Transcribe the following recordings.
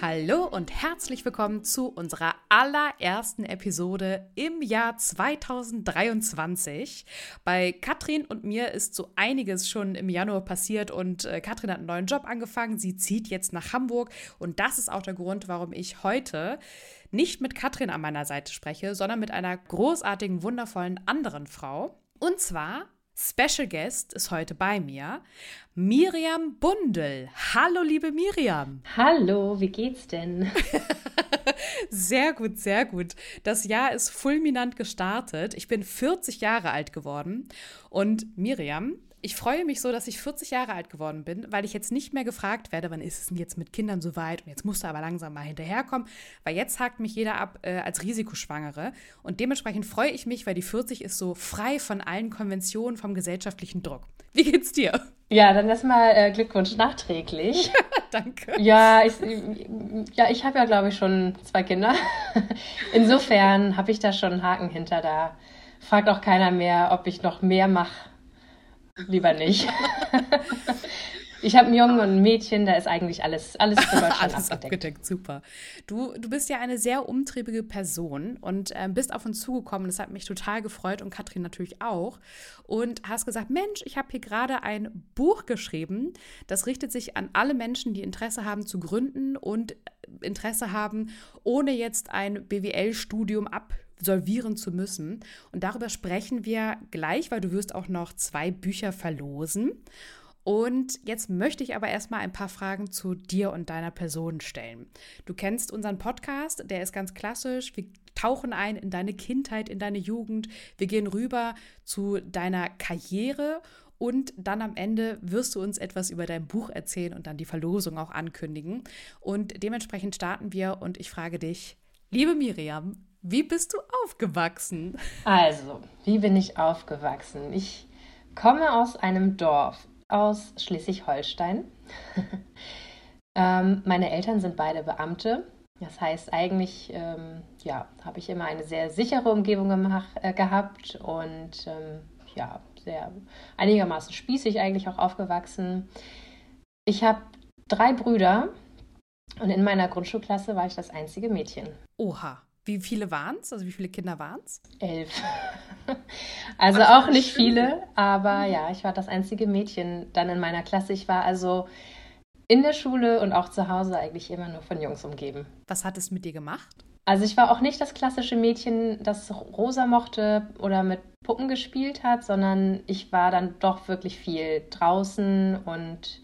Hallo und herzlich willkommen zu unserer allerersten Episode im Jahr 2023. Bei Katrin und mir ist so einiges schon im Januar passiert und äh, Katrin hat einen neuen Job angefangen. Sie zieht jetzt nach Hamburg und das ist auch der Grund, warum ich heute nicht mit Katrin an meiner Seite spreche, sondern mit einer großartigen, wundervollen anderen Frau. Und zwar Special Guest ist heute bei mir Miriam Bundel. Hallo, liebe Miriam. Hallo, wie geht's denn? sehr gut, sehr gut. Das Jahr ist fulminant gestartet. Ich bin 40 Jahre alt geworden und Miriam, ich freue mich so, dass ich 40 Jahre alt geworden bin, weil ich jetzt nicht mehr gefragt werde, wann ist es denn jetzt mit Kindern so weit und jetzt musst du aber langsam mal hinterherkommen, weil jetzt hakt mich jeder ab äh, als Risikoschwangere und dementsprechend freue ich mich, weil die 40 ist so frei von allen Konventionen vom gesellschaftlichen Druck. Wie geht's dir? Ja, dann erstmal äh, Glückwunsch nachträglich. Danke. Ja, ich, ja, ich habe ja, glaube ich, schon zwei Kinder. Insofern habe ich da schon einen Haken hinter. Da fragt auch keiner mehr, ob ich noch mehr mache lieber nicht. Ich habe einen Jungen und ein Mädchen, da ist eigentlich alles, alles für Deutschland alles abgedeckt. abgedeckt. Super. Du, du bist ja eine sehr umtriebige Person und äh, bist auf uns zugekommen. Das hat mich total gefreut und Katrin natürlich auch. Und hast gesagt, Mensch, ich habe hier gerade ein Buch geschrieben. Das richtet sich an alle Menschen, die Interesse haben zu gründen und Interesse haben, ohne jetzt ein BWL-Studium ab absolvieren zu müssen. Und darüber sprechen wir gleich, weil du wirst auch noch zwei Bücher verlosen. Und jetzt möchte ich aber erstmal ein paar Fragen zu dir und deiner Person stellen. Du kennst unseren Podcast, der ist ganz klassisch. Wir tauchen ein in deine Kindheit, in deine Jugend. Wir gehen rüber zu deiner Karriere und dann am Ende wirst du uns etwas über dein Buch erzählen und dann die Verlosung auch ankündigen. Und dementsprechend starten wir und ich frage dich, liebe Miriam, wie bist du aufgewachsen? Also, wie bin ich aufgewachsen? Ich komme aus einem Dorf aus Schleswig-Holstein. ähm, meine Eltern sind beide Beamte. Das heißt, eigentlich ähm, ja, habe ich immer eine sehr sichere Umgebung gemacht, äh, gehabt und ähm, ja, sehr einigermaßen spießig eigentlich auch aufgewachsen. Ich habe drei Brüder und in meiner Grundschulklasse war ich das einzige Mädchen. Oha. Wie viele waren es? Also wie viele Kinder waren es? Elf. also Ach, auch nicht schön. viele, aber ja, ich war das einzige Mädchen dann in meiner Klasse. Ich war also in der Schule und auch zu Hause eigentlich immer nur von Jungs umgeben. Was hat es mit dir gemacht? Also ich war auch nicht das klassische Mädchen, das rosa mochte oder mit Puppen gespielt hat, sondern ich war dann doch wirklich viel draußen und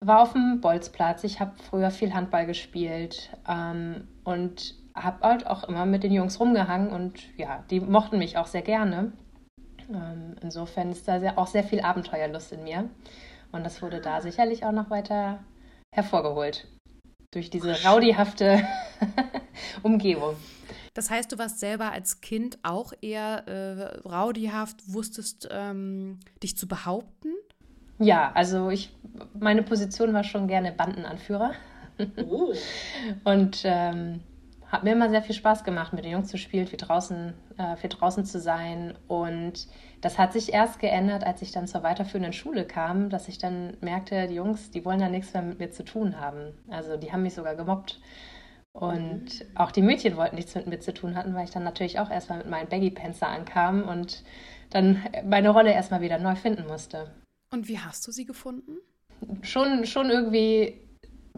war auf dem Bolzplatz. Ich habe früher viel Handball gespielt ähm, und habe halt auch immer mit den Jungs rumgehangen und ja, die mochten mich auch sehr gerne. Ähm, insofern ist da sehr, auch sehr viel Abenteuerlust in mir. Und das wurde da sicherlich auch noch weiter hervorgeholt. Durch diese raudihafte Umgebung. Das heißt, du warst selber als Kind auch eher äh, raudihaft, wusstest ähm, dich zu behaupten? Ja, also ich, meine Position war schon gerne Bandenanführer. Oh. Und ähm, hat mir immer sehr viel Spaß gemacht, mit den Jungs zu spielen, viel draußen, äh, viel draußen zu sein. Und das hat sich erst geändert, als ich dann zur weiterführenden Schule kam, dass ich dann merkte, die Jungs, die wollen da nichts mehr mit mir zu tun haben. Also die haben mich sogar gemobbt. Und auch die Mädchen wollten nichts mit mir zu tun hatten, weil ich dann natürlich auch erstmal mit meinen Baggy Pants ankam und dann meine Rolle erstmal wieder neu finden musste. Und wie hast du sie gefunden? Schon, schon irgendwie,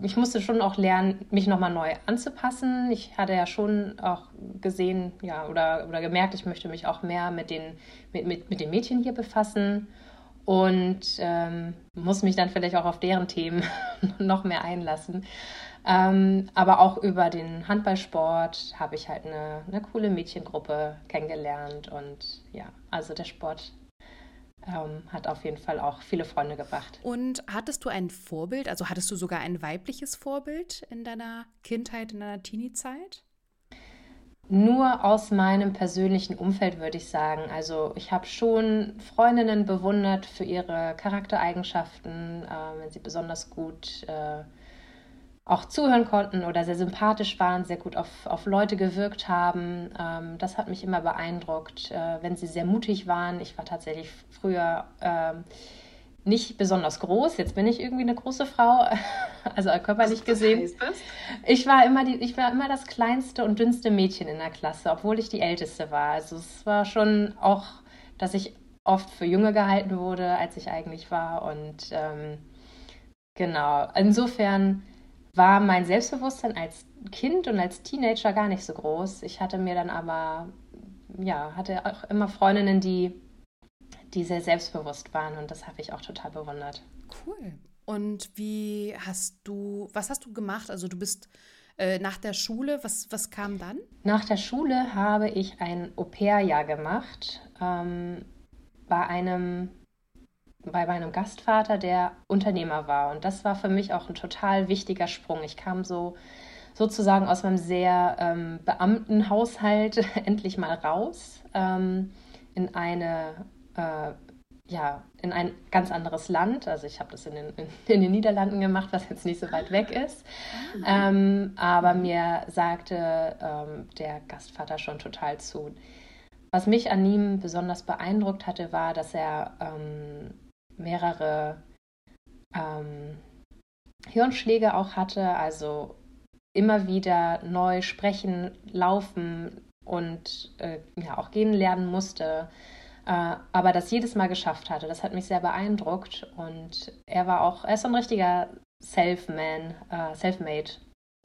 ich musste schon auch lernen, mich nochmal neu anzupassen. Ich hatte ja schon auch gesehen, ja, oder, oder gemerkt, ich möchte mich auch mehr mit den, mit, mit, mit den Mädchen hier befassen und ähm, muss mich dann vielleicht auch auf deren Themen noch mehr einlassen. Ähm, aber auch über den Handballsport habe ich halt eine, eine coole Mädchengruppe kennengelernt und ja, also der Sport ähm, hat auf jeden Fall auch viele Freunde gebracht. Und hattest du ein Vorbild, also hattest du sogar ein weibliches Vorbild in deiner Kindheit, in deiner Teenie-Zeit? Nur aus meinem persönlichen Umfeld würde ich sagen. Also ich habe schon Freundinnen bewundert für ihre Charaktereigenschaften, äh, wenn sie besonders gut äh, auch zuhören konnten oder sehr sympathisch waren, sehr gut auf, auf Leute gewirkt haben. Ähm, das hat mich immer beeindruckt, äh, wenn sie sehr mutig waren. Ich war tatsächlich früher ähm, nicht besonders groß. Jetzt bin ich irgendwie eine große Frau, also körperlich gesehen. Ich war immer die, ich war immer das kleinste und dünnste Mädchen in der Klasse, obwohl ich die älteste war. Also es war schon auch, dass ich oft für Junge gehalten wurde, als ich eigentlich war. Und ähm, genau, insofern war mein Selbstbewusstsein als Kind und als Teenager gar nicht so groß. Ich hatte mir dann aber, ja, hatte auch immer Freundinnen, die die sehr selbstbewusst waren und das habe ich auch total bewundert. Cool. Und wie hast du, was hast du gemacht? Also du bist äh, nach der Schule, was, was kam dann? Nach der Schule habe ich ein Au-pair-Jahr gemacht ähm, bei einem bei meinem Gastvater, der Unternehmer war. Und das war für mich auch ein total wichtiger Sprung. Ich kam so sozusagen aus meinem sehr ähm, Beamtenhaushalt endlich mal raus ähm, in eine äh, ja, in ein ganz anderes Land. Also ich habe das in den, in, in, den Niederlanden gemacht, was jetzt nicht so weit weg ist. Ähm, aber mir sagte ähm, der Gastvater schon total zu. Was mich an ihm besonders beeindruckt hatte, war, dass er ähm, mehrere ähm, Hirnschläge auch hatte, also immer wieder neu sprechen, laufen und äh, ja, auch gehen lernen musste äh, aber das jedes Mal geschafft hatte. Das hat mich sehr beeindruckt und er war auch, er ist so ein richtiger Self-Man, äh, Self-Made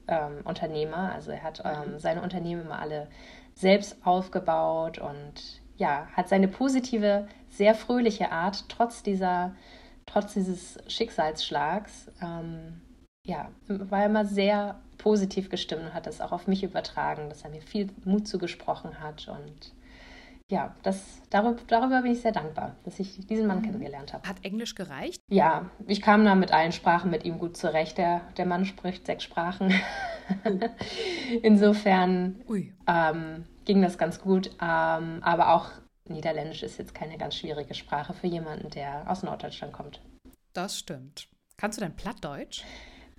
ähm, Unternehmer. Also er hat ähm, mhm. seine Unternehmen immer alle selbst aufgebaut und ja, hat seine positive, sehr fröhliche Art, trotz dieser, trotz dieses Schicksalsschlags, ähm, ja, war immer sehr positiv gestimmt und hat das auch auf mich übertragen, dass er mir viel Mut zugesprochen hat und ja, das, darüber, darüber bin ich sehr dankbar, dass ich diesen Mann mhm. kennengelernt habe. Hat Englisch gereicht? Ja, ich kam da mit allen Sprachen mit ihm gut zurecht. Der, der Mann spricht sechs Sprachen. Insofern ähm, ging das ganz gut. Ähm, aber auch Niederländisch ist jetzt keine ganz schwierige Sprache für jemanden, der aus Norddeutschland kommt. Das stimmt. Kannst du denn Plattdeutsch?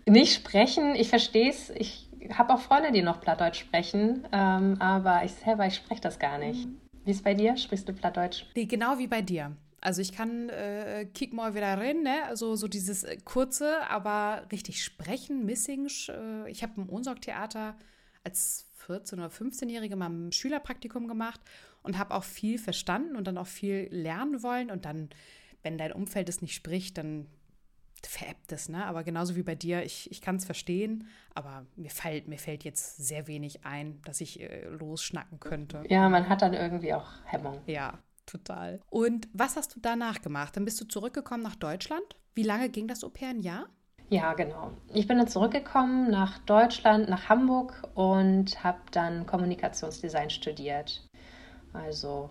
Nicht sprechen, ich verstehe es. Ich habe auch Freunde, die noch Plattdeutsch sprechen, ähm, aber ich selber, ich spreche das gar nicht. Wie ist es bei dir? Sprichst du Plattdeutsch? Nee, genau wie bei dir. Also ich kann äh, kick mal wieder rein, ne? Also so dieses äh, kurze, aber richtig sprechen, Missing. Äh, ich habe im Unsorg-Theater als 14- oder 15-Jährige mal ein Schülerpraktikum gemacht und habe auch viel verstanden und dann auch viel lernen wollen. Und dann, wenn dein Umfeld es nicht spricht, dann veräppt es, ne? Aber genauso wie bei dir, ich, ich kann es verstehen, aber mir fällt, mir fällt jetzt sehr wenig ein, dass ich äh, losschnacken könnte. Ja, man hat dann irgendwie auch Hemmung. Ja, total. Und was hast du danach gemacht? Dann bist du zurückgekommen nach Deutschland. Wie lange ging das Au pair? Ein Jahr? Ja, genau. Ich bin dann zurückgekommen nach Deutschland, nach Hamburg und habe dann Kommunikationsdesign studiert. Also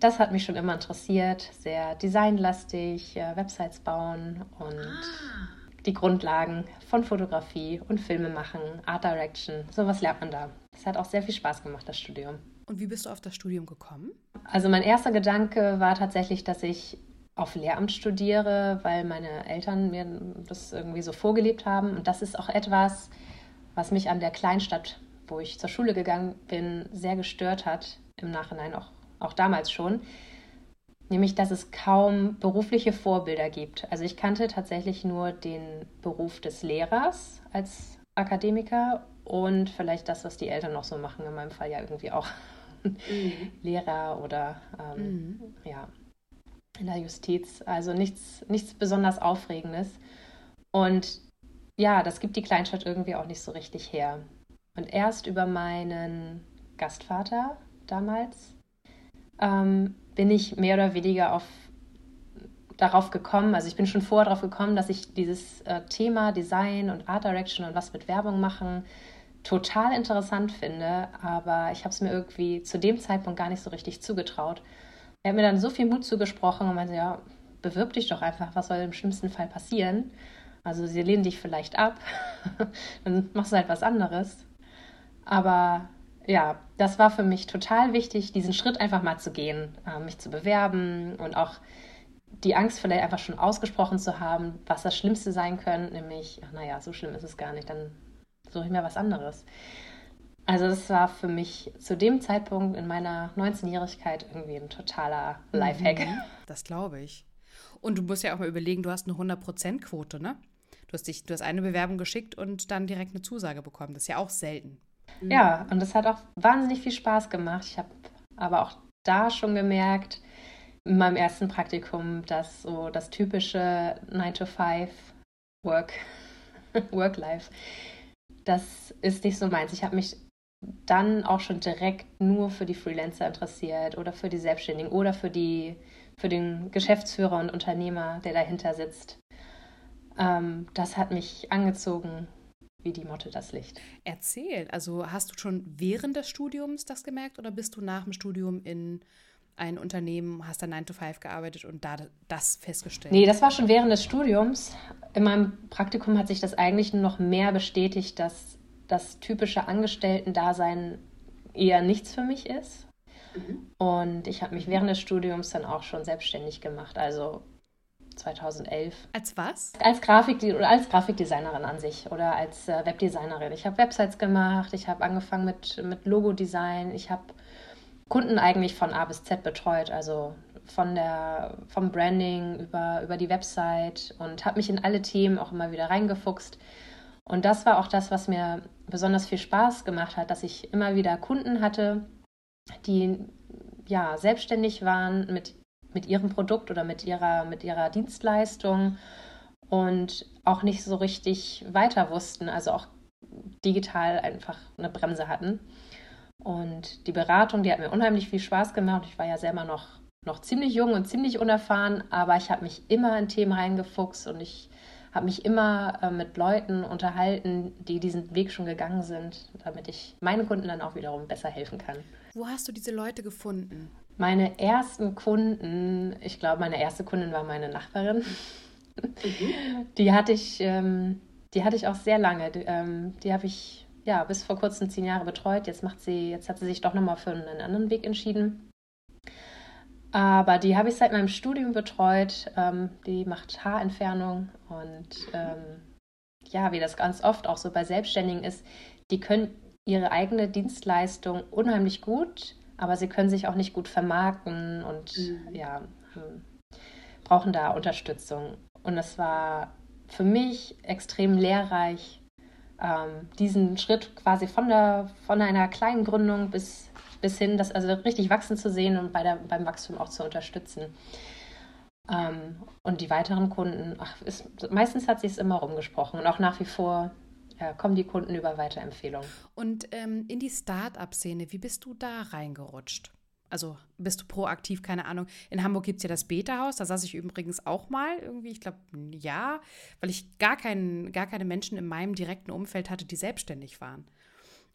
das hat mich schon immer interessiert, sehr designlastig, äh, Websites bauen und ah. die Grundlagen von Fotografie und Filme machen, Art Direction, sowas lernt man da. Es hat auch sehr viel Spaß gemacht, das Studium. Und wie bist du auf das Studium gekommen? Also mein erster Gedanke war tatsächlich, dass ich auf Lehramt studiere, weil meine Eltern mir das irgendwie so vorgelebt haben. Und das ist auch etwas, was mich an der Kleinstadt, wo ich zur Schule gegangen bin, sehr gestört hat. Im Nachhinein auch auch damals schon, nämlich dass es kaum berufliche Vorbilder gibt. Also ich kannte tatsächlich nur den Beruf des Lehrers als Akademiker und vielleicht das, was die Eltern noch so machen, in meinem Fall ja irgendwie auch mhm. Lehrer oder ähm, mhm. ja. In der Justiz. Also nichts, nichts besonders Aufregendes. Und ja, das gibt die Kleinstadt irgendwie auch nicht so richtig her. Und erst über meinen Gastvater damals ähm, bin ich mehr oder weniger auf, darauf gekommen, also ich bin schon vorher darauf gekommen, dass ich dieses äh, Thema Design und Art Direction und was mit Werbung machen total interessant finde, aber ich habe es mir irgendwie zu dem Zeitpunkt gar nicht so richtig zugetraut. Er hat mir dann so viel Mut zugesprochen und meinte, ja, bewirb dich doch einfach, was soll im schlimmsten Fall passieren? Also sie lehnen dich vielleicht ab, dann machst du halt was anderes. Aber ja, das war für mich total wichtig, diesen Schritt einfach mal zu gehen, äh, mich zu bewerben und auch die Angst vielleicht einfach schon ausgesprochen zu haben, was das Schlimmste sein könnte, nämlich, ach naja, so schlimm ist es gar nicht, dann suche ich mir was anderes. Also das war für mich zu dem Zeitpunkt in meiner 19-Jährigkeit irgendwie ein totaler Lifehack. Mhm, das glaube ich. Und du musst ja auch mal überlegen, du hast eine 100%-Quote, ne? Du hast, dich, du hast eine Bewerbung geschickt und dann direkt eine Zusage bekommen. Das ist ja auch selten. Ja, und das hat auch wahnsinnig viel Spaß gemacht. Ich habe aber auch da schon gemerkt, in meinem ersten Praktikum, dass so das typische 9-to-5 Work, Work-Life, das ist nicht so meins. Ich habe mich dann auch schon direkt nur für die Freelancer interessiert oder für die Selbstständigen oder für, die, für den Geschäftsführer und Unternehmer, der dahinter sitzt. Ähm, das hat mich angezogen wie die Motte das Licht. Erzähl, also hast du schon während des Studiums das gemerkt oder bist du nach dem Studium in ein Unternehmen, hast da 9 to 5 gearbeitet und da das festgestellt? Nee, das war schon während des Studiums. In meinem Praktikum hat sich das eigentlich noch mehr bestätigt, dass das typische Angestellten-Dasein eher nichts für mich ist. Mhm. Und ich habe mich während des Studiums dann auch schon selbstständig gemacht. Also 2011. Als was? Als Grafik oder als Grafikdesignerin an sich oder als äh, Webdesignerin. Ich habe Websites gemacht, ich habe angefangen mit, mit Logo-Design, ich habe Kunden eigentlich von A bis Z betreut, also von der, vom Branding über, über die Website und habe mich in alle Themen auch immer wieder reingefuchst. Und das war auch das, was mir besonders viel Spaß gemacht hat, dass ich immer wieder Kunden hatte, die ja selbstständig waren mit mit ihrem Produkt oder mit ihrer, mit ihrer Dienstleistung und auch nicht so richtig weiter wussten, also auch digital einfach eine Bremse hatten. Und die Beratung, die hat mir unheimlich viel Spaß gemacht. Ich war ja selber noch, noch ziemlich jung und ziemlich unerfahren, aber ich habe mich immer in Themen reingefuchst und ich habe mich immer äh, mit Leuten unterhalten, die diesen Weg schon gegangen sind, damit ich meinen Kunden dann auch wiederum besser helfen kann. Wo hast du diese Leute gefunden? Meine ersten Kunden, ich glaube, meine erste Kundin war meine Nachbarin. Mhm. Die hatte ich, ähm, die hatte ich auch sehr lange. Die, ähm, die habe ich ja bis vor kurzem zehn Jahre betreut. Jetzt macht sie, jetzt hat sie sich doch nochmal für einen anderen Weg entschieden. Aber die habe ich seit meinem Studium betreut. Ähm, die macht Haarentfernung und ähm, ja, wie das ganz oft auch so bei Selbstständigen ist, die können ihre eigene Dienstleistung unheimlich gut aber sie können sich auch nicht gut vermarkten und mhm. ja, ähm, brauchen da Unterstützung. Und es war für mich extrem lehrreich, ähm, diesen Schritt quasi von, der, von einer kleinen Gründung bis, bis hin, das also richtig wachsen zu sehen und bei der, beim Wachstum auch zu unterstützen. Ähm, und die weiteren Kunden, ach, ist, meistens hat sich es immer rumgesprochen und auch nach wie vor ja, kommen die Kunden über Weiterempfehlungen. Und ähm, in die Start-up-Szene, wie bist du da reingerutscht? Also bist du proaktiv, keine Ahnung. In Hamburg gibt es ja das Beta-Haus, da saß ich übrigens auch mal irgendwie, ich glaube, ein Jahr, weil ich gar, kein, gar keine Menschen in meinem direkten Umfeld hatte, die selbstständig waren.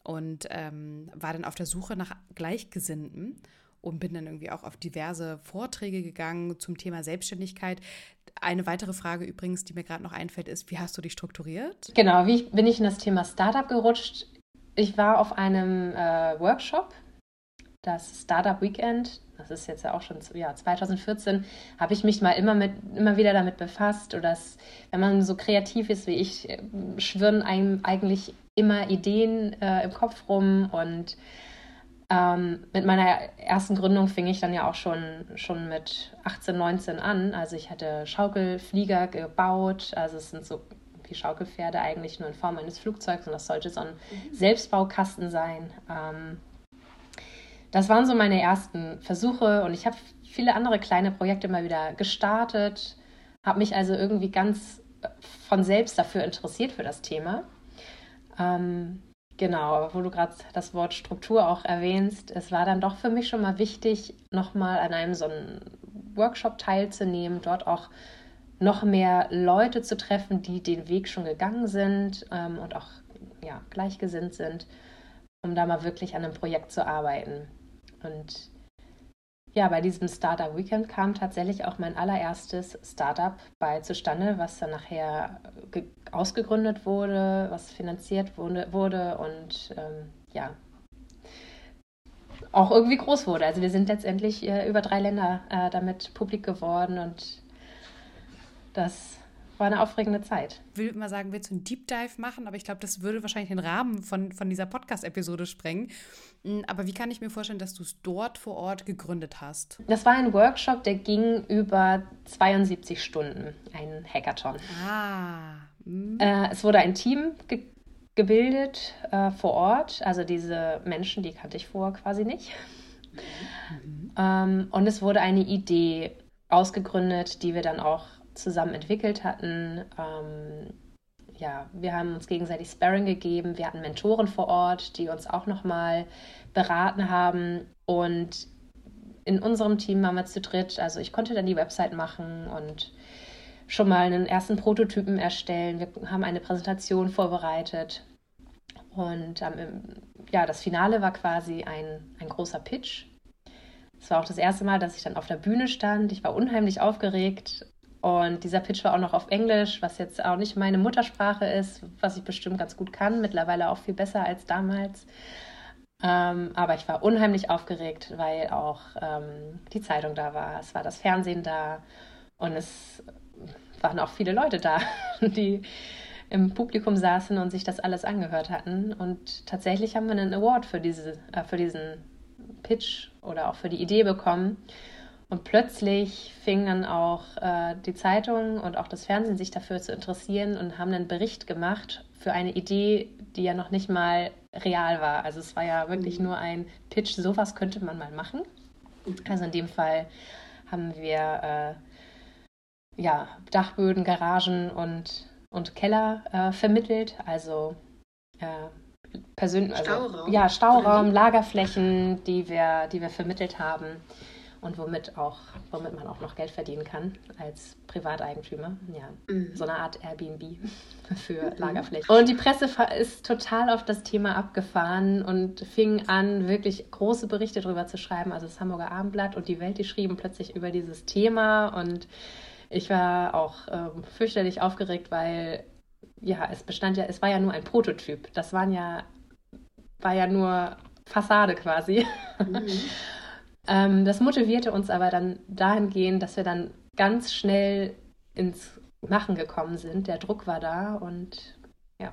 Und ähm, war dann auf der Suche nach Gleichgesinnten und bin dann irgendwie auch auf diverse Vorträge gegangen zum Thema Selbstständigkeit. Eine weitere Frage übrigens, die mir gerade noch einfällt, ist, wie hast du dich strukturiert? Genau, wie bin ich in das Thema Startup gerutscht? Ich war auf einem äh, Workshop, das Startup Weekend, das ist jetzt ja auch schon ja, 2014, habe ich mich mal immer, mit, immer wieder damit befasst. Oder das, wenn man so kreativ ist wie ich, äh, schwirren einem eigentlich immer Ideen äh, im Kopf rum und ähm, mit meiner ersten Gründung fing ich dann ja auch schon, schon mit 18, 19 an. Also ich hatte Schaukelflieger gebaut. Also es sind so wie Schaukelpferde eigentlich nur in Form eines Flugzeugs und das sollte so ein mhm. Selbstbaukasten sein. Ähm, das waren so meine ersten Versuche und ich habe viele andere kleine Projekte mal wieder gestartet, habe mich also irgendwie ganz von selbst dafür interessiert für das Thema. Ähm, genau, wo du gerade das Wort Struktur auch erwähnst, es war dann doch für mich schon mal wichtig, nochmal an einem so einem Workshop teilzunehmen, dort auch noch mehr Leute zu treffen, die den Weg schon gegangen sind ähm, und auch ja, gleichgesinnt sind, um da mal wirklich an einem Projekt zu arbeiten. Und ja, bei diesem Startup Weekend kam tatsächlich auch mein allererstes Startup bei zustande, was dann nachher ausgegründet wurde, was finanziert wurde, wurde und ähm, ja, auch irgendwie groß wurde. Also wir sind letztendlich äh, über drei Länder äh, damit publik geworden und das war eine aufregende Zeit. Ich will mal sagen, willst du einen Deep Dive machen? Aber ich glaube, das würde wahrscheinlich den Rahmen von, von dieser Podcast-Episode sprengen. Hm, aber wie kann ich mir vorstellen, dass du es dort vor Ort gegründet hast? Das war ein Workshop, der ging über 72 Stunden, ein Hackathon. Ah. Hm. Äh, es wurde ein Team ge gebildet äh, vor Ort. Also diese Menschen, die kannte ich vorher quasi nicht. Mhm. Ähm, und es wurde eine Idee ausgegründet, die wir dann auch zusammen entwickelt hatten. Ähm, ja, wir haben uns gegenseitig Sparring gegeben. Wir hatten Mentoren vor Ort, die uns auch nochmal beraten haben. Und in unserem Team waren wir zu dritt. Also ich konnte dann die Website machen und schon mal einen ersten Prototypen erstellen. Wir haben eine Präsentation vorbereitet. Und ähm, ja, das Finale war quasi ein, ein großer Pitch. Es war auch das erste Mal, dass ich dann auf der Bühne stand. Ich war unheimlich aufgeregt und dieser Pitch war auch noch auf Englisch, was jetzt auch nicht meine Muttersprache ist, was ich bestimmt ganz gut kann, mittlerweile auch viel besser als damals. Ähm, aber ich war unheimlich aufgeregt, weil auch ähm, die Zeitung da war, es war das Fernsehen da und es waren auch viele Leute da, die im Publikum saßen und sich das alles angehört hatten. Und tatsächlich haben wir einen Award für, diese, äh, für diesen Pitch oder auch für die Idee bekommen. Und plötzlich fingen dann auch äh, die Zeitungen und auch das Fernsehen sich dafür zu interessieren und haben einen Bericht gemacht für eine Idee, die ja noch nicht mal real war. Also es war ja wirklich mhm. nur ein Pitch, sowas könnte man mal machen. Also in dem Fall haben wir äh, ja, Dachböden, Garagen und, und Keller äh, vermittelt. Also äh, persönlich. Also, Stauraum. Ja, Stauraum, Lagerflächen, die wir, die wir vermittelt haben und womit auch, womit man auch noch Geld verdienen kann als Privateigentümer. Ja, mhm. so eine Art Airbnb für mhm. Lagerflächen. Und die Presse ist total auf das Thema abgefahren und fing an, wirklich große Berichte darüber zu schreiben. Also das Hamburger Abendblatt und die Welt, die schrieben plötzlich über dieses Thema und ich war auch ähm, fürchterlich aufgeregt, weil ja, es bestand ja, es war ja nur ein Prototyp. Das waren ja, war ja nur Fassade quasi. Mhm. Ähm, das motivierte uns aber dann dahingehend, dass wir dann ganz schnell ins Machen gekommen sind. Der Druck war da und ja,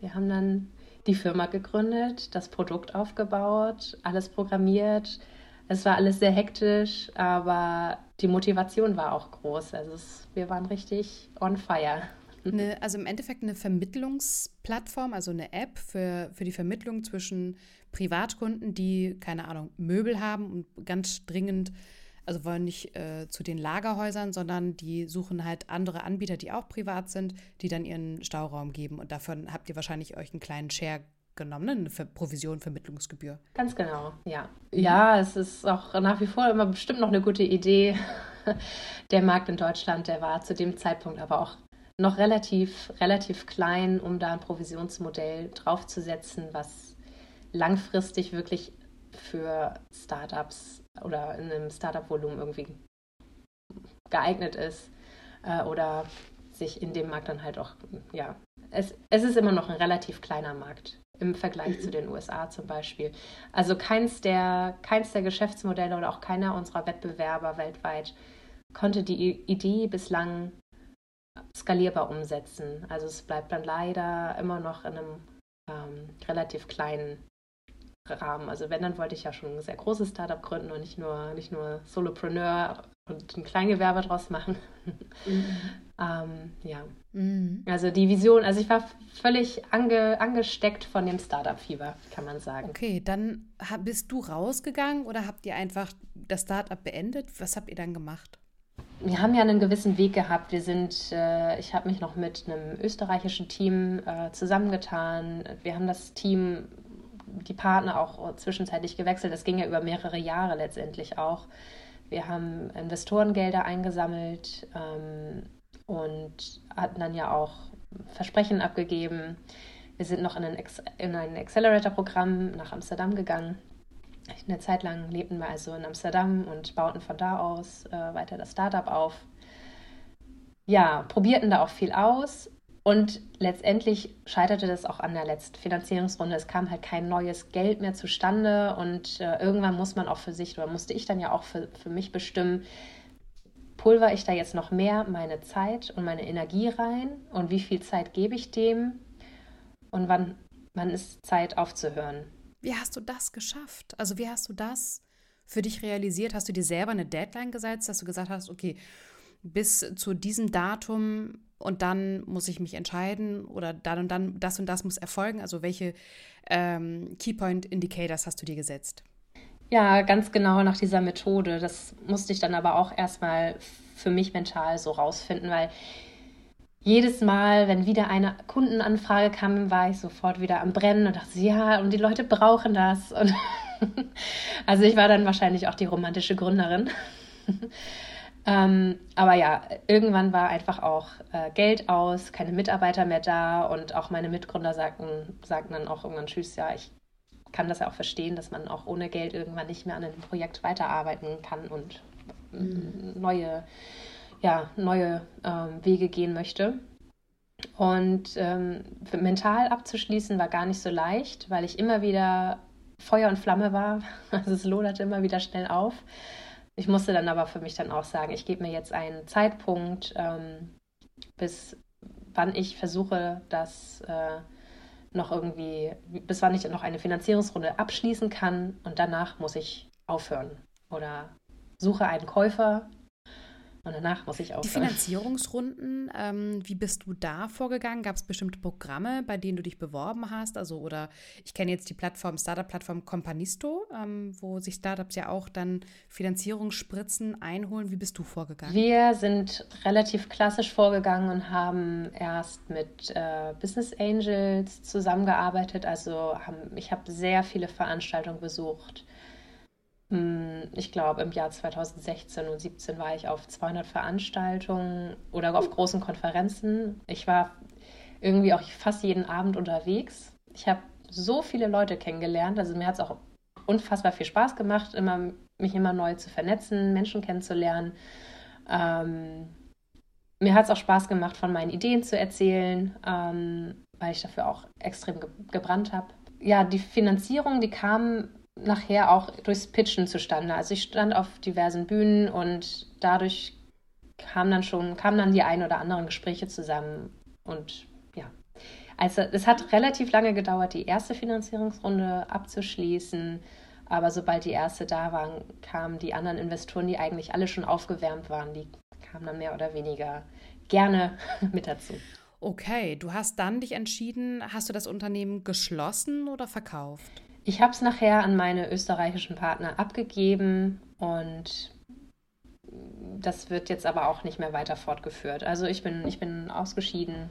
wir haben dann die Firma gegründet, das Produkt aufgebaut, alles programmiert. Es war alles sehr hektisch, aber die Motivation war auch groß. Also es, wir waren richtig on fire. Eine, also im Endeffekt eine Vermittlungsplattform, also eine App für, für die Vermittlung zwischen Privatkunden, die, keine Ahnung, Möbel haben und ganz dringend, also wollen nicht äh, zu den Lagerhäusern, sondern die suchen halt andere Anbieter, die auch privat sind, die dann ihren Stauraum geben. Und davon habt ihr wahrscheinlich euch einen kleinen Share genommen, ne? eine Provision, Vermittlungsgebühr. Ganz genau, ja. Ja, es ist auch nach wie vor immer bestimmt noch eine gute Idee. Der Markt in Deutschland, der war zu dem Zeitpunkt aber auch noch relativ, relativ klein, um da ein Provisionsmodell draufzusetzen, was langfristig wirklich für Startups oder in einem Startup-Volumen irgendwie geeignet ist äh, oder sich in dem Markt dann halt auch, ja, es, es ist immer noch ein relativ kleiner Markt im Vergleich zu den USA zum Beispiel. Also keins der, keins der Geschäftsmodelle oder auch keiner unserer Wettbewerber weltweit konnte die Idee bislang skalierbar umsetzen. Also es bleibt dann leider immer noch in einem ähm, relativ kleinen Rahmen. Also wenn, dann wollte ich ja schon ein sehr großes Startup gründen und nicht nur, nicht nur Solopreneur und ein Kleingewerbe draus machen. Mhm. ähm, ja. Mhm. Also die Vision, also ich war völlig ange, angesteckt von dem Startup-Fieber, kann man sagen. Okay, dann bist du rausgegangen oder habt ihr einfach das Startup beendet. Was habt ihr dann gemacht? Wir haben ja einen gewissen Weg gehabt. Wir sind, äh, ich habe mich noch mit einem österreichischen Team äh, zusammengetan. Wir haben das Team, die Partner auch zwischenzeitlich gewechselt. Das ging ja über mehrere Jahre letztendlich auch. Wir haben Investorengelder eingesammelt ähm, und hatten dann ja auch Versprechen abgegeben. Wir sind noch in ein, in ein Accelerator-Programm nach Amsterdam gegangen. Eine Zeit lang lebten wir also in Amsterdam und bauten von da aus äh, weiter das Startup auf. Ja, probierten da auch viel aus und letztendlich scheiterte das auch an der letzten Finanzierungsrunde. Es kam halt kein neues Geld mehr zustande und äh, irgendwann muss man auch für sich, oder musste ich dann ja auch für, für mich bestimmen, pulver ich da jetzt noch mehr meine Zeit und meine Energie rein und wie viel Zeit gebe ich dem und wann, wann ist Zeit aufzuhören. Wie hast du das geschafft? Also wie hast du das für dich realisiert? Hast du dir selber eine Deadline gesetzt, dass du gesagt hast, okay, bis zu diesem Datum und dann muss ich mich entscheiden oder dann und dann das und das muss erfolgen? Also welche ähm, Keypoint Indicators hast du dir gesetzt? Ja, ganz genau nach dieser Methode. Das musste ich dann aber auch erstmal für mich mental so rausfinden, weil jedes Mal, wenn wieder eine Kundenanfrage kam, war ich sofort wieder am Brennen und dachte, ja, und die Leute brauchen das. Und also ich war dann wahrscheinlich auch die romantische Gründerin. ähm, aber ja, irgendwann war einfach auch äh, Geld aus, keine Mitarbeiter mehr da und auch meine Mitgründer sagten, sagten dann auch irgendwann Tschüss, ja, ich kann das ja auch verstehen, dass man auch ohne Geld irgendwann nicht mehr an einem Projekt weiterarbeiten kann und mhm. neue, ja, neue ähm, Wege gehen möchte. Und ähm, mental abzuschließen war gar nicht so leicht, weil ich immer wieder Feuer und Flamme war. Also es loderte immer wieder schnell auf. Ich musste dann aber für mich dann auch sagen, ich gebe mir jetzt einen Zeitpunkt, ähm, bis wann ich versuche, das äh, noch irgendwie, bis wann ich noch eine Finanzierungsrunde abschließen kann und danach muss ich aufhören oder suche einen Käufer und danach muss ich aufhören. Die Finanzierungsrunden, ähm, wie bist du da vorgegangen? Gab es bestimmte Programme, bei denen du dich beworben hast? Also, oder ich kenne jetzt die Plattform, Startup-Plattform Companisto, ähm, wo sich Startups ja auch dann Finanzierungsspritzen einholen. Wie bist du vorgegangen? Wir sind relativ klassisch vorgegangen und haben erst mit äh, Business Angels zusammengearbeitet. Also haben, ich habe sehr viele Veranstaltungen besucht ich glaube, im Jahr 2016 und 2017 war ich auf 200 Veranstaltungen oder auf großen Konferenzen. Ich war irgendwie auch fast jeden Abend unterwegs. Ich habe so viele Leute kennengelernt. Also mir hat es auch unfassbar viel Spaß gemacht, immer, mich immer neu zu vernetzen, Menschen kennenzulernen. Ähm, mir hat es auch Spaß gemacht, von meinen Ideen zu erzählen, ähm, weil ich dafür auch extrem ge gebrannt habe. Ja, die Finanzierung, die kam nachher auch durchs Pitchen zustande. Also ich stand auf diversen Bühnen und dadurch kam dann schon, kamen dann die ein oder anderen Gespräche zusammen. Und ja, also es hat relativ lange gedauert, die erste Finanzierungsrunde abzuschließen. Aber sobald die erste da war, kamen die anderen Investoren, die eigentlich alle schon aufgewärmt waren, die kamen dann mehr oder weniger gerne mit dazu. Okay, du hast dann dich entschieden, hast du das Unternehmen geschlossen oder verkauft? Ich habe es nachher an meine österreichischen Partner abgegeben und das wird jetzt aber auch nicht mehr weiter fortgeführt. Also ich bin, ich bin ausgeschieden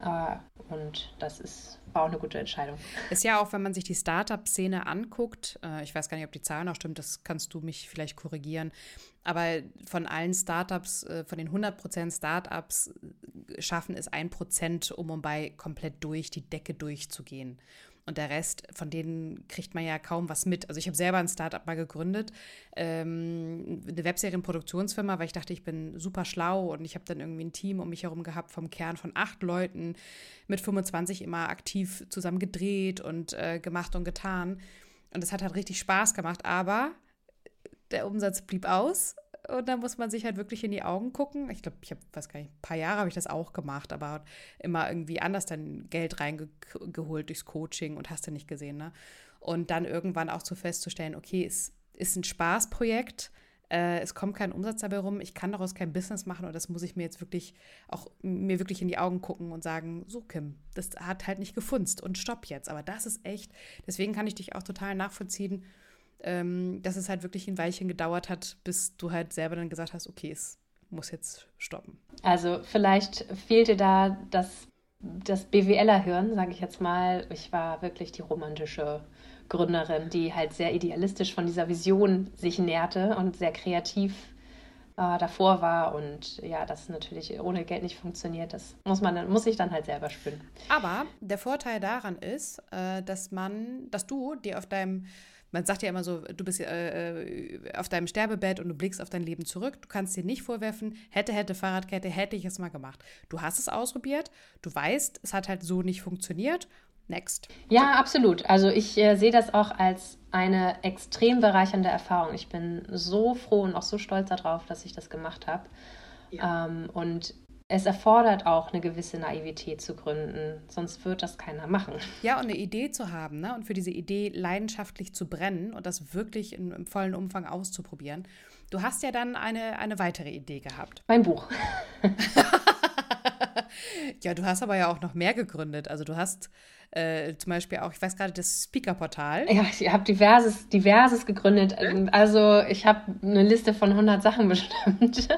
äh, und das ist, war auch eine gute Entscheidung. Ist ja auch, wenn man sich die Startup-Szene anguckt, äh, ich weiß gar nicht, ob die Zahlen auch stimmt, das kannst du mich vielleicht korrigieren, aber von allen Startups, äh, von den 100% Startups äh, schaffen es 1%, um um bei komplett durch die Decke durchzugehen. Und der Rest, von denen kriegt man ja kaum was mit. Also ich habe selber ein Startup mal gegründet, ähm, eine Webserienproduktionsfirma, weil ich dachte, ich bin super schlau und ich habe dann irgendwie ein Team um mich herum gehabt vom Kern von acht Leuten, mit 25 immer aktiv zusammen gedreht und äh, gemacht und getan. Und es hat halt richtig Spaß gemacht, aber der Umsatz blieb aus und da muss man sich halt wirklich in die Augen gucken. Ich glaube, ich habe, weiß gar nicht, ein paar Jahre habe ich das auch gemacht, aber immer irgendwie anders dann Geld reingeholt durchs Coaching und hast du nicht gesehen, ne? Und dann irgendwann auch so festzustellen, okay, es ist ein Spaßprojekt, äh, es kommt kein Umsatz dabei rum, ich kann daraus kein Business machen und das muss ich mir jetzt wirklich auch mir wirklich in die Augen gucken und sagen, so Kim, das hat halt nicht gefunzt und stopp jetzt. Aber das ist echt, deswegen kann ich dich auch total nachvollziehen, ähm, dass es halt wirklich ein Weilchen gedauert hat, bis du halt selber dann gesagt hast, okay, es muss jetzt stoppen. Also vielleicht fehlte da das, das BWLer-Hören, sage ich jetzt mal. Ich war wirklich die romantische Gründerin, die halt sehr idealistisch von dieser Vision sich nährte und sehr kreativ äh, davor war und ja, das natürlich ohne Geld nicht funktioniert. Das muss man dann, muss ich dann halt selber spüren. Aber der Vorteil daran ist, äh, dass man, dass du dir auf deinem man sagt ja immer so, du bist äh, äh, auf deinem Sterbebett und du blickst auf dein Leben zurück. Du kannst dir nicht vorwerfen, hätte, hätte Fahrradkette, hätte ich es mal gemacht. Du hast es ausprobiert, du weißt, es hat halt so nicht funktioniert. Next. Ja, absolut. Also ich äh, sehe das auch als eine extrem bereichernde Erfahrung. Ich bin so froh und auch so stolz darauf, dass ich das gemacht habe. Ja. Ähm, und es erfordert auch eine gewisse Naivität zu gründen, sonst wird das keiner machen. Ja, und eine Idee zu haben ne? und für diese Idee leidenschaftlich zu brennen und das wirklich in, im vollen Umfang auszuprobieren. Du hast ja dann eine, eine weitere Idee gehabt. Mein Buch. ja, du hast aber ja auch noch mehr gegründet. Also du hast äh, zum Beispiel auch, ich weiß gerade, das Speaker-Portal. Ja, ich habe diverses, diverses gegründet. Also ich habe eine Liste von 100 Sachen bestimmt.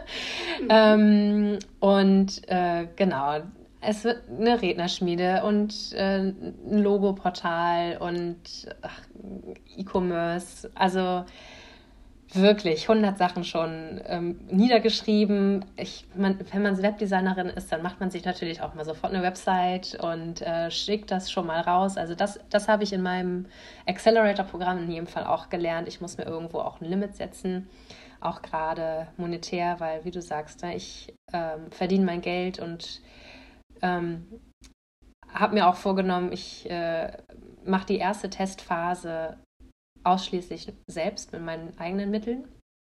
Mhm. ähm, und äh, genau, es wird eine Rednerschmiede und äh, ein Logo-Portal und E-Commerce. Also wirklich 100 Sachen schon ähm, niedergeschrieben. Ich, man, wenn man Webdesignerin ist, dann macht man sich natürlich auch mal sofort eine Website und äh, schickt das schon mal raus. Also das, das habe ich in meinem Accelerator-Programm in jedem Fall auch gelernt. Ich muss mir irgendwo auch ein Limit setzen, auch gerade monetär, weil wie du sagst, ne, ich ähm, verdiene mein Geld und ähm, habe mir auch vorgenommen, ich äh, mache die erste Testphase ausschließlich selbst mit meinen eigenen Mitteln,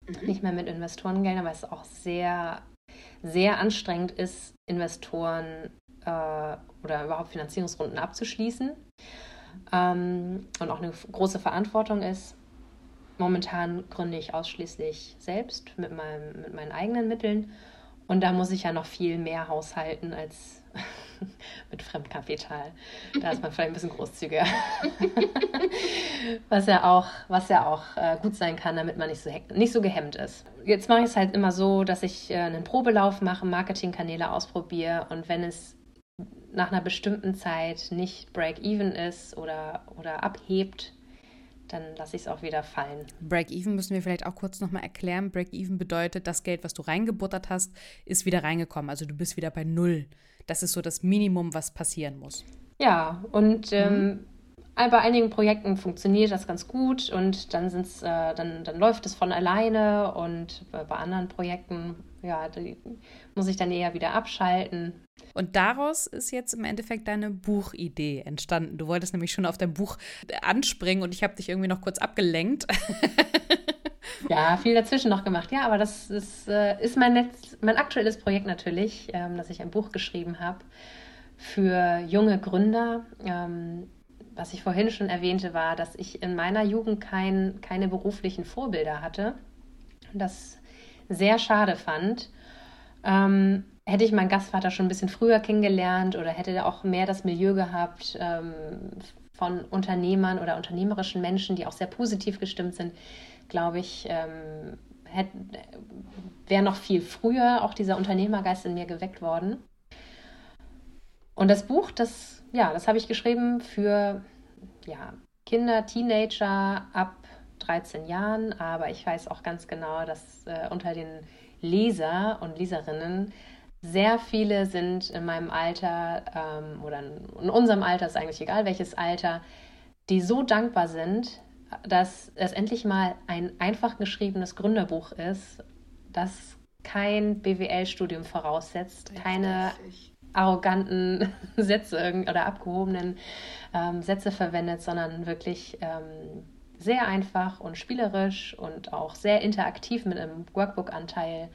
mhm. nicht mehr mit Investorengeldern, weil es auch sehr, sehr anstrengend ist, Investoren äh, oder überhaupt Finanzierungsrunden abzuschließen ähm, und auch eine große Verantwortung ist. Momentan gründe ich ausschließlich selbst mit, meinem, mit meinen eigenen Mitteln und da muss ich ja noch viel mehr haushalten als mit Fremdkapital. Da ist man vielleicht ein bisschen großzügiger. was ja auch, was ja auch äh, gut sein kann, damit man nicht so, nicht so gehemmt ist. Jetzt mache ich es halt immer so, dass ich äh, einen Probelauf mache, Marketingkanäle ausprobiere und wenn es nach einer bestimmten Zeit nicht Break-Even ist oder, oder abhebt, dann lasse ich es auch wieder fallen. Break-Even müssen wir vielleicht auch kurz nochmal erklären. Break-Even bedeutet, das Geld, was du reingebuttert hast, ist wieder reingekommen. Also du bist wieder bei Null. Das ist so das Minimum, was passieren muss. Ja, und ähm, mhm. bei einigen Projekten funktioniert das ganz gut und dann, sind's, äh, dann, dann läuft es von alleine und bei, bei anderen Projekten ja, muss ich dann eher wieder abschalten. Und daraus ist jetzt im Endeffekt deine Buchidee entstanden. Du wolltest nämlich schon auf dein Buch anspringen und ich habe dich irgendwie noch kurz abgelenkt. ja, viel dazwischen noch gemacht. Ja, aber das ist, äh, ist mein, Netz, mein aktuelles Projekt natürlich, ähm, dass ich ein Buch geschrieben habe für junge Gründer. Ähm, was ich vorhin schon erwähnte, war, dass ich in meiner Jugend kein, keine beruflichen Vorbilder hatte. Das sehr schade fand. Ähm, hätte ich meinen Gastvater schon ein bisschen früher kennengelernt oder hätte er auch mehr das Milieu gehabt ähm, von Unternehmern oder unternehmerischen Menschen, die auch sehr positiv gestimmt sind, glaube ich, ähm, wäre noch viel früher auch dieser Unternehmergeist in mir geweckt worden. Und das Buch, das, ja, das habe ich geschrieben für ja, Kinder, Teenager ab 13 Jahren, aber ich weiß auch ganz genau, dass äh, unter den Leser und Leserinnen sehr viele sind in meinem Alter ähm, oder in unserem Alter, ist eigentlich egal welches Alter, die so dankbar sind, dass es endlich mal ein einfach geschriebenes Gründerbuch ist, das kein BWL-Studium voraussetzt, keine arroganten Sätze oder abgehobenen ähm, Sätze verwendet, sondern wirklich ähm, sehr einfach und spielerisch und auch sehr interaktiv mit einem Workbook-Anteil.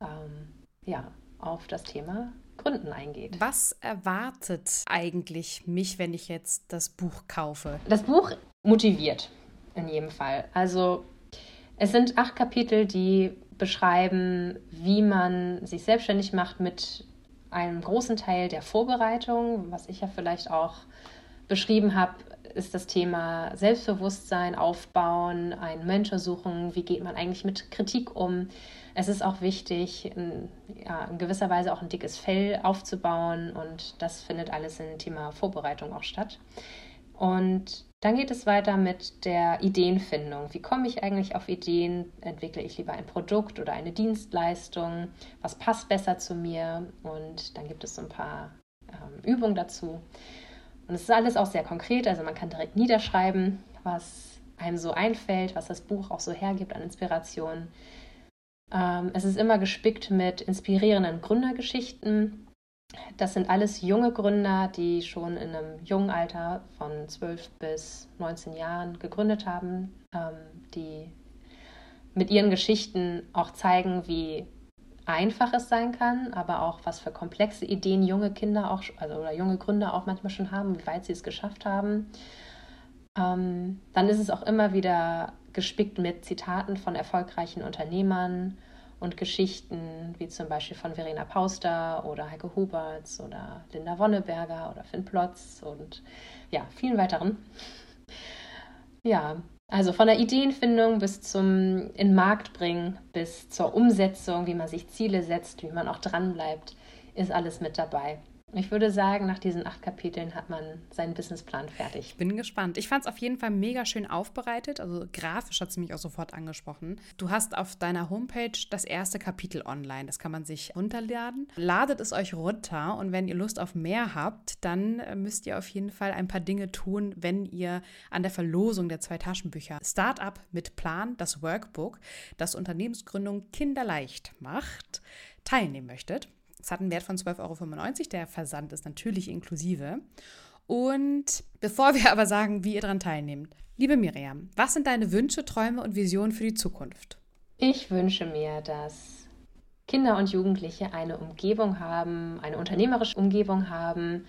Ähm, ja, auf das Thema Gründen eingeht. Was erwartet eigentlich mich, wenn ich jetzt das Buch kaufe? Das Buch motiviert in jedem Fall. Also es sind acht Kapitel, die beschreiben, wie man sich selbstständig macht mit einem großen Teil der Vorbereitung, was ich ja vielleicht auch beschrieben habe, ist das Thema Selbstbewusstsein aufbauen, einen Mentor suchen, wie geht man eigentlich mit Kritik um. Es ist auch wichtig, in, ja, in gewisser Weise auch ein dickes Fell aufzubauen und das findet alles im Thema Vorbereitung auch statt. Und dann geht es weiter mit der Ideenfindung. Wie komme ich eigentlich auf Ideen? Entwickle ich lieber ein Produkt oder eine Dienstleistung? Was passt besser zu mir? Und dann gibt es so ein paar ähm, Übungen dazu. Und es ist alles auch sehr konkret, also man kann direkt niederschreiben, was einem so einfällt, was das Buch auch so hergibt an Inspiration. Ähm, es ist immer gespickt mit inspirierenden Gründergeschichten. Das sind alles junge Gründer, die schon in einem jungen Alter von 12 bis 19 Jahren gegründet haben, ähm, die mit ihren Geschichten auch zeigen, wie einfach es sein kann, aber auch was für komplexe Ideen junge Kinder auch, also oder junge Gründer auch manchmal schon haben, wie weit sie es geschafft haben. Ähm, dann ist es auch immer wieder gespickt mit Zitaten von erfolgreichen Unternehmern und Geschichten, wie zum Beispiel von Verena Pauster oder Heike Huberts oder Linda Wonneberger oder Finn Plotz und ja, vielen weiteren. Ja, also von der Ideenfindung bis zum in Markt bringen, bis zur Umsetzung, wie man sich Ziele setzt, wie man auch dranbleibt, ist alles mit dabei. Ich würde sagen, nach diesen acht Kapiteln hat man seinen Businessplan fertig. Ich bin gespannt. Ich fand es auf jeden Fall mega schön aufbereitet. Also grafisch hat es mich auch sofort angesprochen. Du hast auf deiner Homepage das erste Kapitel online. Das kann man sich runterladen. Ladet es euch runter und wenn ihr Lust auf mehr habt, dann äh, müsst ihr auf jeden Fall ein paar Dinge tun, wenn ihr an der Verlosung der zwei Taschenbücher Startup mit Plan, das Workbook, das Unternehmensgründung kinderleicht macht, teilnehmen möchtet. Es hat einen Wert von 12,95 Euro. Der Versand ist natürlich inklusive. Und bevor wir aber sagen, wie ihr daran teilnehmt, liebe Miriam, was sind deine Wünsche, Träume und Visionen für die Zukunft? Ich wünsche mir, dass Kinder und Jugendliche eine Umgebung haben, eine unternehmerische Umgebung haben,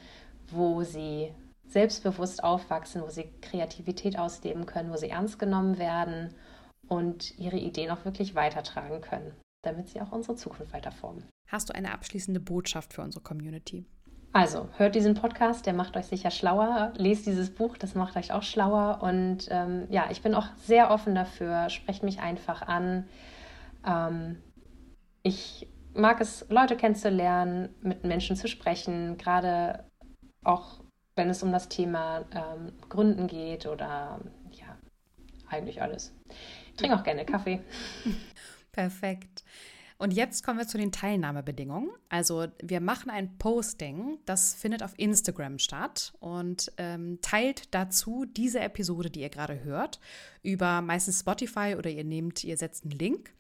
wo sie selbstbewusst aufwachsen, wo sie Kreativität ausleben können, wo sie ernst genommen werden und ihre Ideen auch wirklich weitertragen können damit sie auch unsere Zukunft weiter formen. Hast du eine abschließende Botschaft für unsere Community? Also, hört diesen Podcast, der macht euch sicher schlauer. Lest dieses Buch, das macht euch auch schlauer. Und ähm, ja, ich bin auch sehr offen dafür. Sprecht mich einfach an. Ähm, ich mag es, Leute kennenzulernen, mit Menschen zu sprechen, gerade auch wenn es um das Thema ähm, Gründen geht oder ja, eigentlich alles. Ich trinke auch gerne Kaffee. Perfekt. Und jetzt kommen wir zu den Teilnahmebedingungen. Also wir machen ein Posting, das findet auf Instagram statt und ähm, teilt dazu diese Episode, die ihr gerade hört, über meistens Spotify oder ihr nehmt, ihr setzt einen Link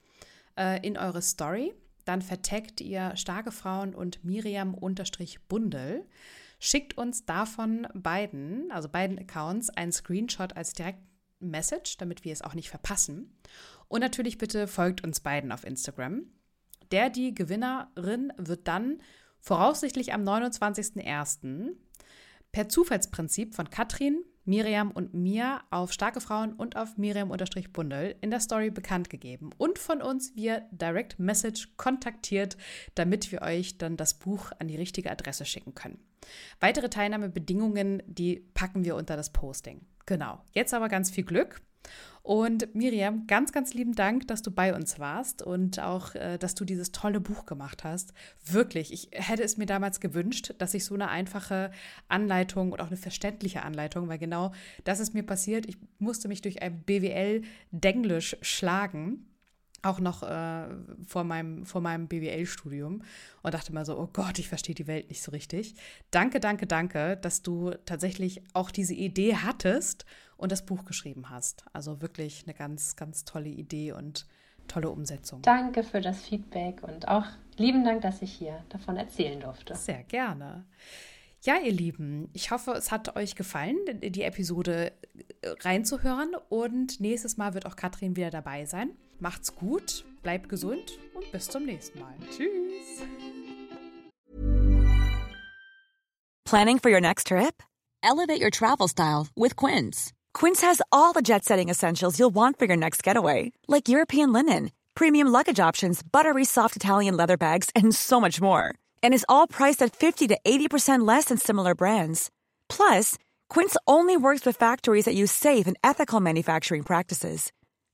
äh, in eure Story. Dann vertaggt ihr starke Frauen und Miriam-Bundel. Schickt uns davon beiden, also beiden Accounts, einen Screenshot als Direktmessage, damit wir es auch nicht verpassen. Und natürlich bitte folgt uns beiden auf Instagram. Der, die Gewinnerin wird dann voraussichtlich am 29.01. per Zufallsprinzip von Katrin, Miriam und mir auf Starke Frauen und auf Miriam-Bundel in der Story bekannt gegeben und von uns via Direct Message kontaktiert, damit wir euch dann das Buch an die richtige Adresse schicken können. Weitere Teilnahmebedingungen, die packen wir unter das Posting. Genau. Jetzt aber ganz viel Glück. Und Miriam, ganz, ganz lieben Dank, dass du bei uns warst und auch, äh, dass du dieses tolle Buch gemacht hast. Wirklich, ich hätte es mir damals gewünscht, dass ich so eine einfache Anleitung und auch eine verständliche Anleitung, weil genau das ist mir passiert. Ich musste mich durch ein BWL-Denglisch schlagen auch noch äh, vor meinem, vor meinem BWL-Studium und dachte mal so, oh Gott, ich verstehe die Welt nicht so richtig. Danke, danke, danke, dass du tatsächlich auch diese Idee hattest und das Buch geschrieben hast. Also wirklich eine ganz, ganz tolle Idee und tolle Umsetzung. Danke für das Feedback und auch lieben Dank, dass ich hier davon erzählen durfte. Sehr gerne. Ja, ihr Lieben, ich hoffe, es hat euch gefallen, die Episode reinzuhören und nächstes Mal wird auch Katrin wieder dabei sein. Macht's gut, bleibt gesund und bis zum nächsten Mal. Tschüss. Planning for your next trip? Elevate your travel style with Quince. Quince has all the jet-setting essentials you'll want for your next getaway, like European linen, premium luggage options, buttery soft Italian leather bags, and so much more. And is all priced at 50 to 80% less than similar brands. Plus, Quince only works with factories that use safe and ethical manufacturing practices.